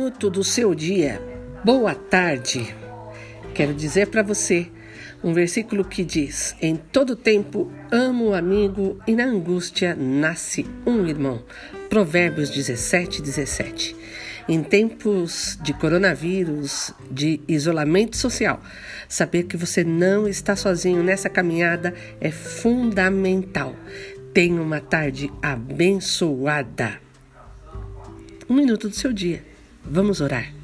minuto do seu dia. Boa tarde. Quero dizer para você um versículo que diz: Em todo tempo amo o amigo e na angústia nasce um irmão. Provérbios 17, 17. Em tempos de coronavírus, de isolamento social, saber que você não está sozinho nessa caminhada é fundamental. Tenha uma tarde abençoada. Um minuto do seu dia. Vamos orar.